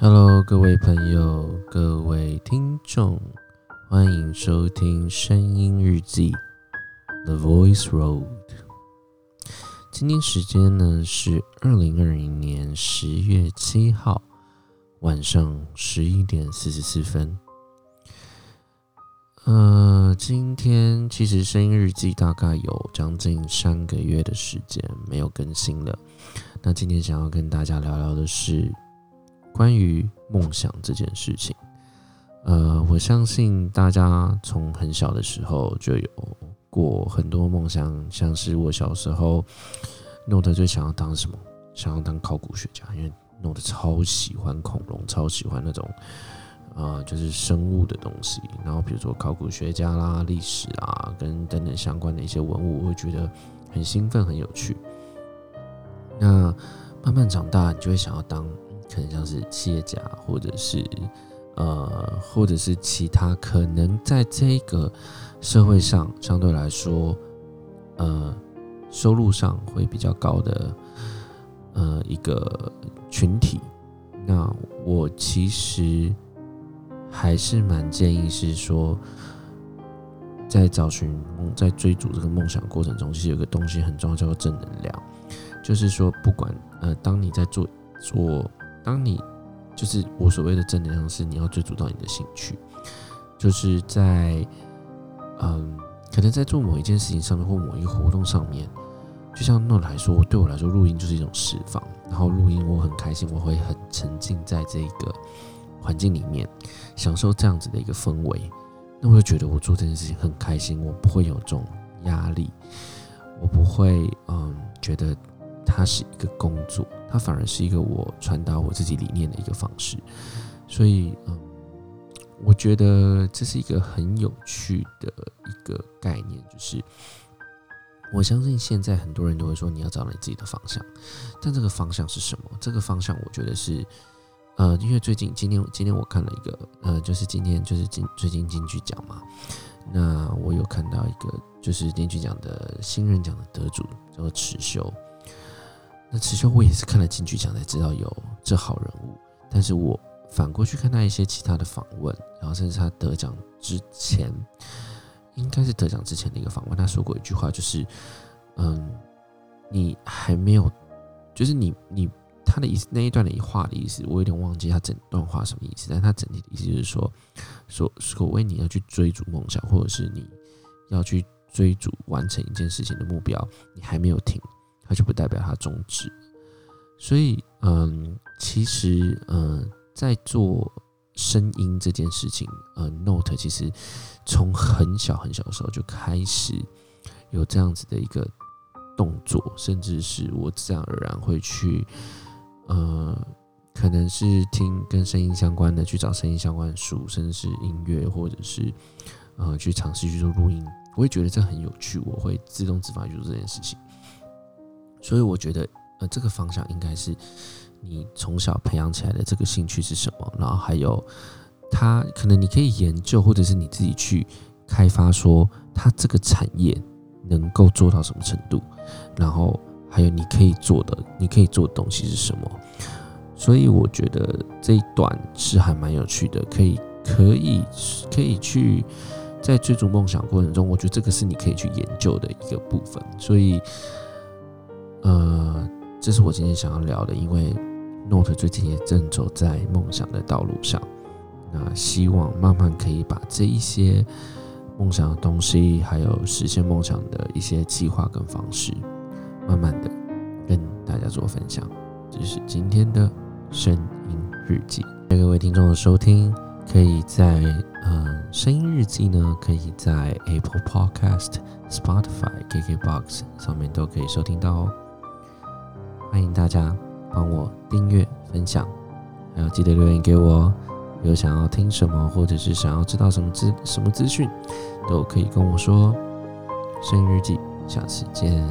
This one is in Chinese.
Hello，各位朋友，各位听众，欢迎收听《声音日记》The Voice Road。今天时间呢是二零二零年十月七号晚上十一点四十四分。呃，今天其实《声音日记》大概有将近三个月的时间没有更新了。那今天想要跟大家聊聊的是。关于梦想这件事情，呃，我相信大家从很小的时候就有过很多梦想，像是我小时候诺特最想要当什么？想要当考古学家，因为诺特超喜欢恐龙，超喜欢那种呃，就是生物的东西。然后比如说考古学家啦、历史啊，跟等等相关的一些文物，我会觉得很兴奋、很有趣。那慢慢长大，你就会想要当。可能像是企业家，或者是呃，或者是其他可能在这个社会上相对来说，呃，收入上会比较高的呃一个群体。那我其实还是蛮建议是说，在找寻，在追逐这个梦想过程中，其实有个东西很重要，叫做正能量。就是说，不管呃，当你在做做。当你就是我所谓的正能量，是你要追逐到你的兴趣，就是在嗯，可能在做某一件事情上面或某一个活动上面，就像那来说，对我来说，录音就是一种释放。然后录音我很开心，我会很沉浸在这个环境里面，享受这样子的一个氛围。那我就觉得我做这件事情很开心，我不会有这种压力，我不会嗯觉得。它是一个工作，它反而是一个我传达我自己理念的一个方式，所以，嗯，我觉得这是一个很有趣的一个概念，就是我相信现在很多人都会说你要找你自己的方向，但这个方向是什么？这个方向我觉得是，呃，因为最近今天今天我看了一个，呃，就是今天就是金最近金曲奖嘛，那我有看到一个就是金曲奖的新人奖的得主叫做池修。那池修我也是看了金曲奖才知道有这好人物，但是我反过去看他一些其他的访问，然后甚至他得奖之前，应该是得奖之前的一个访问，他说过一句话，就是，嗯，你还没有，就是你你他的意思那一段的话的意思，我有点忘记他整段话什么意思，但他整体的意思就是说，所所谓你要去追逐梦想，或者是你要去追逐完成一件事情的目标，你还没有停。它就不代表它终止，所以，嗯，其实，嗯，在做声音这件事情，呃，Note 其实从很小很小的时候就开始有这样子的一个动作，甚至是我自然而然会去，呃，可能是听跟声音相关的，去找声音相关的书，甚至是音乐，或者是呃，去尝试去做录音，我会觉得这很有趣，我会自动自发去做这件事情。所以我觉得，呃，这个方向应该是你从小培养起来的这个兴趣是什么？然后还有，它可能你可以研究，或者是你自己去开发，说它这个产业能够做到什么程度？然后还有你可以做的，你可以做的东西是什么？所以我觉得这一段是还蛮有趣的，可以可以可以去在追逐梦想过程中，我觉得这个是你可以去研究的一个部分。所以。呃，这是我今天想要聊的，因为 Note 最近也正走在梦想的道路上，那希望慢慢可以把这一些梦想的东西，还有实现梦想的一些计划跟方式，慢慢的跟大家做分享。这是今天的声音日记，谢谢各位听众的收听，可以在嗯声音日记呢，可以在 Apple Podcast、Spotify、KKBox 上面都可以收听到哦。欢迎大家帮我订阅、分享，还有记得留言给我哦。有想要听什么，或者是想要知道什么资什么资讯，都可以跟我说。声音日记，下次见。